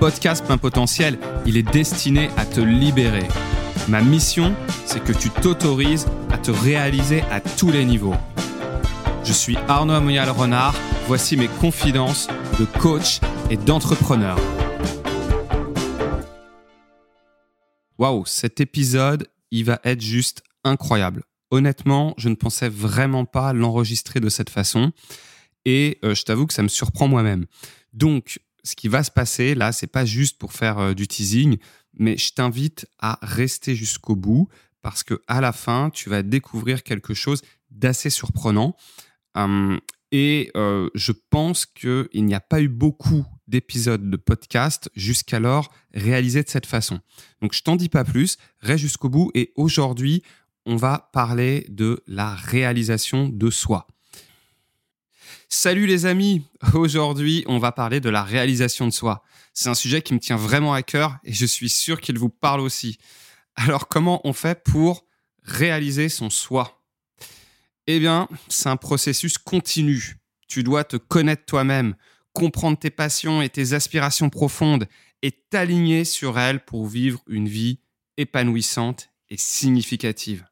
podcast Plein Potentiel, il est destiné à te libérer. Ma mission, c'est que tu t'autorises à te réaliser à tous les niveaux. Je suis Arnaud Amoyal Renard, voici mes confidences de coach et d'entrepreneur. Waouh, cet épisode, il va être juste incroyable. Honnêtement, je ne pensais vraiment pas l'enregistrer de cette façon et euh, je t'avoue que ça me surprend moi-même. Donc, ce qui va se passer là, c'est pas juste pour faire euh, du teasing, mais je t'invite à rester jusqu'au bout parce que à la fin, tu vas découvrir quelque chose d'assez surprenant. Hum, et euh, je pense qu'il n'y a pas eu beaucoup d'épisodes de podcast jusqu'alors réalisés de cette façon. Donc je t'en dis pas plus, reste jusqu'au bout et aujourd'hui, on va parler de la réalisation de soi. Salut les amis, aujourd'hui on va parler de la réalisation de soi. C'est un sujet qui me tient vraiment à cœur et je suis sûr qu'il vous parle aussi. Alors comment on fait pour réaliser son soi? Eh bien, c'est un processus continu. Tu dois te connaître toi-même, comprendre tes passions et tes aspirations profondes et t'aligner sur elles pour vivre une vie épanouissante et significative.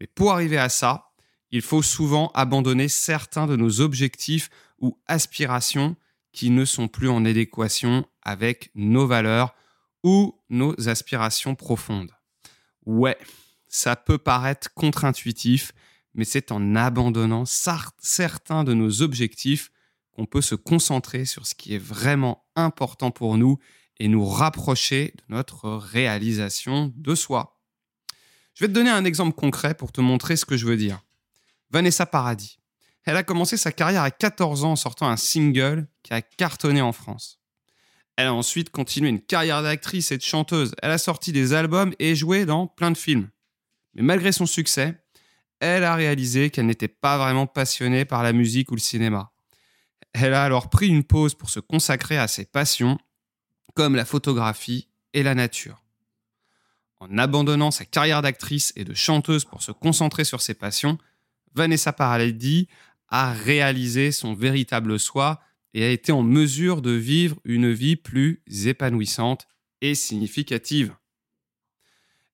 Mais pour arriver à ça, il faut souvent abandonner certains de nos objectifs ou aspirations qui ne sont plus en adéquation avec nos valeurs ou nos aspirations profondes. Ouais, ça peut paraître contre-intuitif, mais c'est en abandonnant certains de nos objectifs qu'on peut se concentrer sur ce qui est vraiment important pour nous et nous rapprocher de notre réalisation de soi. Je vais te donner un exemple concret pour te montrer ce que je veux dire. Vanessa Paradis. Elle a commencé sa carrière à 14 ans en sortant un single qui a cartonné en France. Elle a ensuite continué une carrière d'actrice et de chanteuse. Elle a sorti des albums et joué dans plein de films. Mais malgré son succès, elle a réalisé qu'elle n'était pas vraiment passionnée par la musique ou le cinéma. Elle a alors pris une pause pour se consacrer à ses passions, comme la photographie et la nature. En abandonnant sa carrière d'actrice et de chanteuse pour se concentrer sur ses passions, Vanessa Paradis a réalisé son véritable soi et a été en mesure de vivre une vie plus épanouissante et significative.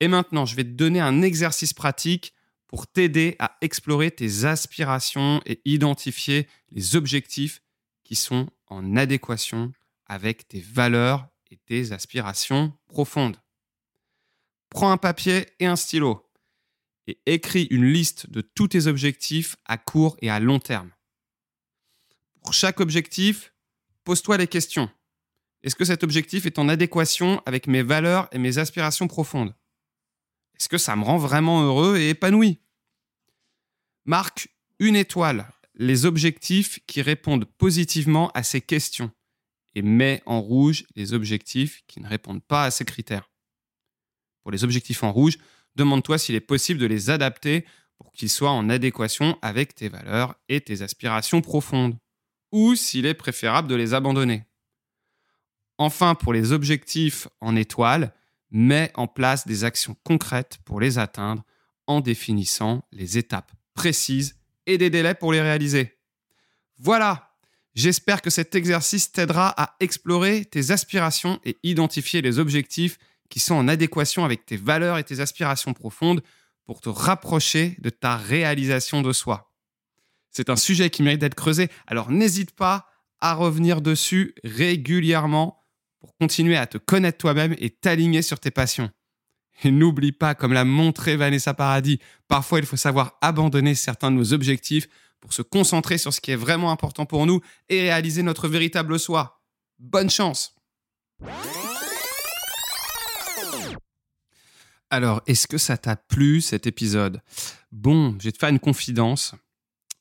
Et maintenant, je vais te donner un exercice pratique pour t'aider à explorer tes aspirations et identifier les objectifs qui sont en adéquation avec tes valeurs et tes aspirations profondes. Prends un papier et un stylo et écris une liste de tous tes objectifs à court et à long terme. Pour chaque objectif, pose-toi les questions. Est-ce que cet objectif est en adéquation avec mes valeurs et mes aspirations profondes? Est-ce que ça me rend vraiment heureux et épanoui? Marque une étoile les objectifs qui répondent positivement à ces questions et mets en rouge les objectifs qui ne répondent pas à ces critères. Pour les objectifs en rouge, demande-toi s'il est possible de les adapter pour qu'ils soient en adéquation avec tes valeurs et tes aspirations profondes, ou s'il est préférable de les abandonner. Enfin, pour les objectifs en étoile, mets en place des actions concrètes pour les atteindre en définissant les étapes précises et des délais pour les réaliser. Voilà, j'espère que cet exercice t'aidera à explorer tes aspirations et identifier les objectifs qui sont en adéquation avec tes valeurs et tes aspirations profondes pour te rapprocher de ta réalisation de soi. C'est un sujet qui mérite d'être creusé, alors n'hésite pas à revenir dessus régulièrement pour continuer à te connaître toi-même et t'aligner sur tes passions. Et n'oublie pas, comme l'a montré Vanessa Paradis, parfois il faut savoir abandonner certains de nos objectifs pour se concentrer sur ce qui est vraiment important pour nous et réaliser notre véritable soi. Bonne chance Alors, est-ce que ça t'a plu cet épisode? Bon, je vais te faire une confidence.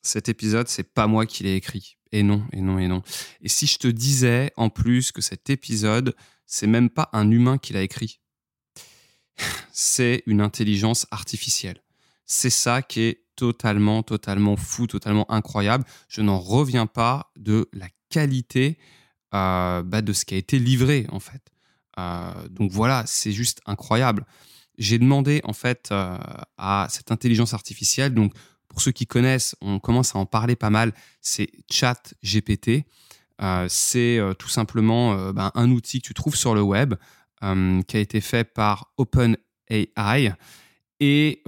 Cet épisode, c'est pas moi qui l'ai écrit. Et non, et non, et non. Et si je te disais en plus que cet épisode, c'est même pas un humain qui l'a écrit? C'est une intelligence artificielle. C'est ça qui est totalement, totalement fou, totalement incroyable. Je n'en reviens pas de la qualité euh, bah, de ce qui a été livré, en fait. Euh, donc voilà, c'est juste incroyable j'ai demandé en fait euh, à cette intelligence artificielle, donc pour ceux qui connaissent, on commence à en parler pas mal, c'est Chat GPT. c'est tout simplement ben, un outil que tu trouves sur le web qui a été fait par OpenAI. Et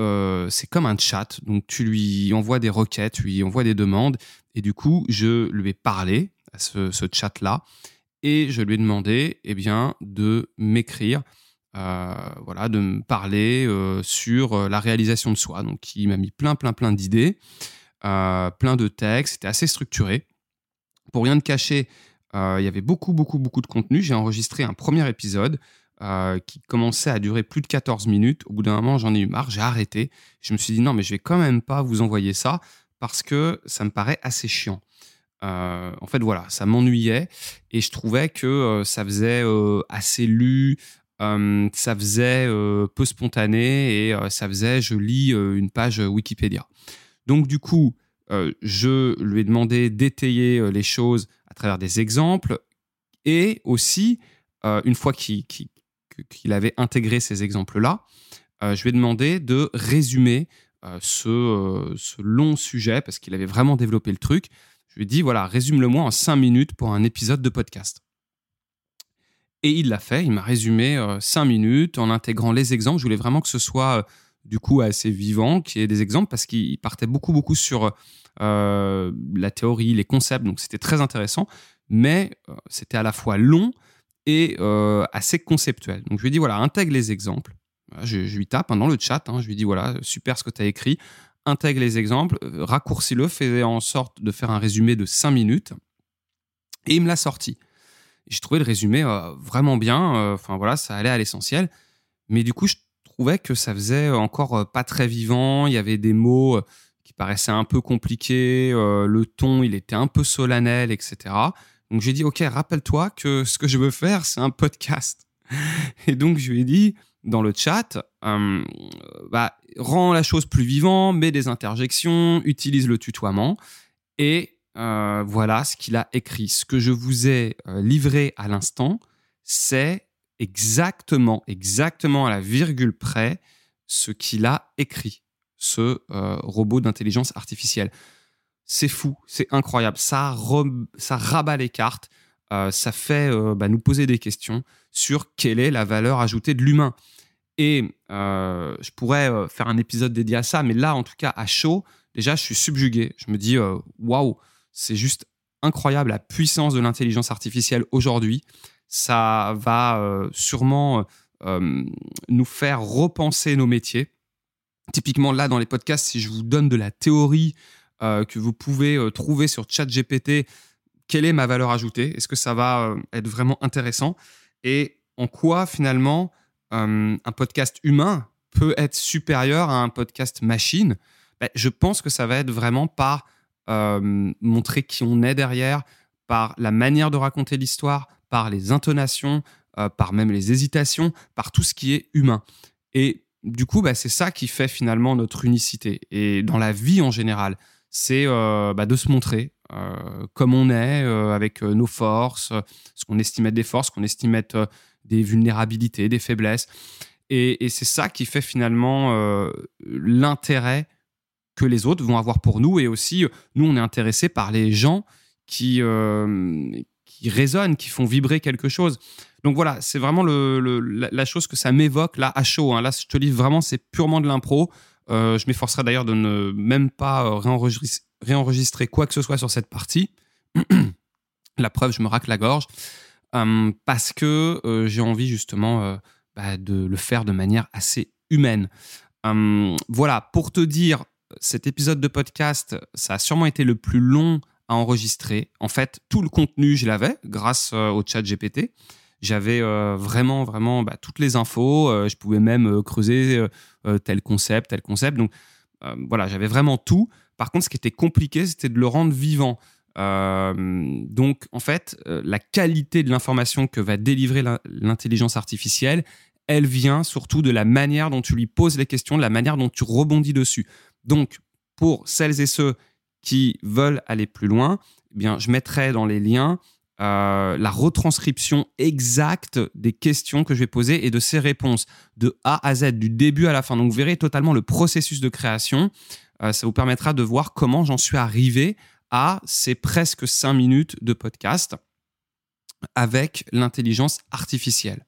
c'est comme un chat. Donc tu lui envoies des requêtes, tu lui envoies des demandes. Et du coup, je lui ai parlé à ce, chat-là. Et je lui ai demandé eh bien, de m'écrire voilà, de me parler sur la réalisation de soi. Donc, il m'a mis plein, plein, plein d'idées, plein de textes. C'était assez structuré. Pour rien de cacher, il y avait beaucoup, beaucoup, beaucoup de contenu. J'ai enregistré un premier épisode qui commençait à durer plus de 14 minutes. Au bout d'un moment, j'en ai eu marre, j'ai arrêté. Je me suis dit non, mais je vais quand même pas vous envoyer ça parce que ça me paraît assez chiant. en fait, voilà, ça m'ennuyait et je trouvais que ça faisait assez lu, ça faisait peu spontané et ça faisait je lis une page Wikipédia. Donc du coup, je lui ai demandé d'étayer les choses à travers des exemples et aussi, une fois qu'il avait intégré ces exemples-là, je lui ai demandé de résumer ce, ce, long sujet parce qu'il avait vraiment développé le truc. Je lui ai dit, voilà, résume-le-moi en cinq minutes pour un épisode de podcast. Et il l'a fait, il m'a résumé euh, cinq minutes en intégrant les exemples. Je voulais vraiment que ce soit euh, du coup assez vivant, qu'il y ait des exemples, parce qu'il partait beaucoup, beaucoup sur euh, la théorie, les concepts, donc c'était très intéressant, mais c'était à la fois long et assez conceptuel. Donc je lui ai dit, voilà, intègre les exemples. Je, lui tape hein, dans le chat, hein, je lui dis, voilà, super ce que tu as écrit, intègre les exemples, raccourcis-le, fais en sorte de faire un résumé de cinq minutes. Et il me l'a sorti. J'ai trouvé le résumé euh, vraiment bien. Euh, enfin voilà, ça allait à l'essentiel. Mais du coup, je trouvais que ça faisait encore euh, pas très vivant. Il y avait des mots qui paraissaient un peu compliqués. le ton, il était un peu solennel, etc. Donc j'ai dit, ok, rappelle-toi que ce que je veux faire, c'est un podcast. Et donc je lui ai dit dans le chat, bah, rends la chose plus vivante, mets des interjections, utilise le tutoiement. Et euh, voilà ce qu'il a écrit. Ce que je vous ai euh, livré à l'instant, c'est exactement, exactement à la virgule près ce qu'il a écrit, ce euh, robot d'intelligence artificielle. C'est fou, c'est incroyable. Ça, ça rabat les cartes. ça fait bah, nous poser des questions sur quelle est la valeur ajoutée de l'humain. Et je pourrais faire un épisode dédié à ça, mais là, en tout cas, à chaud, déjà, je suis subjugué. Je me dis, waouh, c'est juste incroyable la puissance de l'intelligence artificielle aujourd'hui. Ça va euh, sûrement euh, nous faire repenser nos métiers. Typiquement là dans les podcasts, si je vous donne de la théorie euh, que vous pouvez trouver sur ChatGPT, quelle est ma valeur ajoutée? Est-ce que ça va être vraiment intéressant? Et en quoi finalement un podcast humain peut être supérieur à un podcast machine? Ben, Je pense que ça va être vraiment par euh, montrer qui on est derrière, par la manière de raconter l'histoire, par les intonations, euh, par même les hésitations, par tout ce qui est humain. Et du coup, bah, c'est ça qui fait finalement notre unicité. Et dans la vie en général, c'est euh, bah, de se montrer comme on est, avec nos forces, ce qu'on estime être des forces, ce qu'on estime être des vulnérabilités, des faiblesses. Et c'est ça qui fait finalement l'intérêt que les autres vont avoir pour nous. Et aussi, nous, on est intéressé par les gens qui, euh, qui résonnent, qui font vibrer quelque chose. Donc voilà, c'est vraiment le, la, chose que ça m'évoque là à chaud. Hein. Là, je te dis vraiment, c'est purement de l'impro. Euh, je m'efforcerai d'ailleurs de ne même pas euh, réenregistrer, quoi que ce soit sur cette partie. la preuve, je me racle la gorge. parce que j'ai envie justement bah, de le faire de manière assez humaine. voilà, pour te dire cet épisode de podcast, ça a sûrement été le plus long à enregistrer. En fait, tout le contenu, je l'avais grâce euh, au chat GPT. J'avais euh, vraiment, vraiment bah, toutes les infos. Euh, je pouvais même creuser tel concept, tel concept. Donc, voilà, j'avais vraiment tout. Par contre, ce qui était compliqué, c'était de le rendre vivant. donc, en fait, la qualité de l'information que va délivrer l'intelligence artificielle, elle vient surtout de la manière dont tu lui poses les questions, de la manière dont tu rebondis dessus. Donc, pour celles et ceux qui veulent aller plus loin, eh je mettrai dans les liens euh, la retranscription exacte des questions que je vais poser et de ces réponses de A à Z, du début à la fin. Donc, vous verrez totalement le processus de création. Euh, ça vous permettra de voir comment j'en suis arrivé à ces presque 5 minutes de podcast avec l'intelligence artificielle.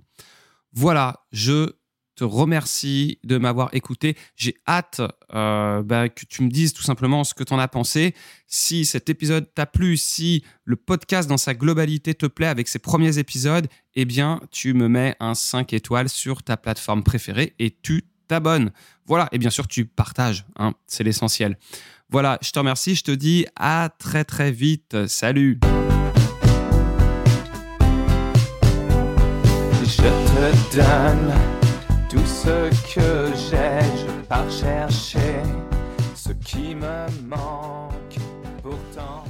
Voilà, je te remercie de m'avoir écouté. J'ai hâte euh, bah, que tu me dises tout simplement ce que tu en as pensé. Si cet épisode t'a plu, si le podcast dans sa globalité te plaît avec ses premiers épisodes, eh bien, tu me mets un 5 étoiles sur ta plateforme préférée et tu t'abonnes. Voilà, et bien sûr, tu partages, hein, c'est l'essentiel. Voilà, je te remercie, je te dis à très très vite. Salut tout ce que j'ai, je pars chercher ce qui me manque pourtant.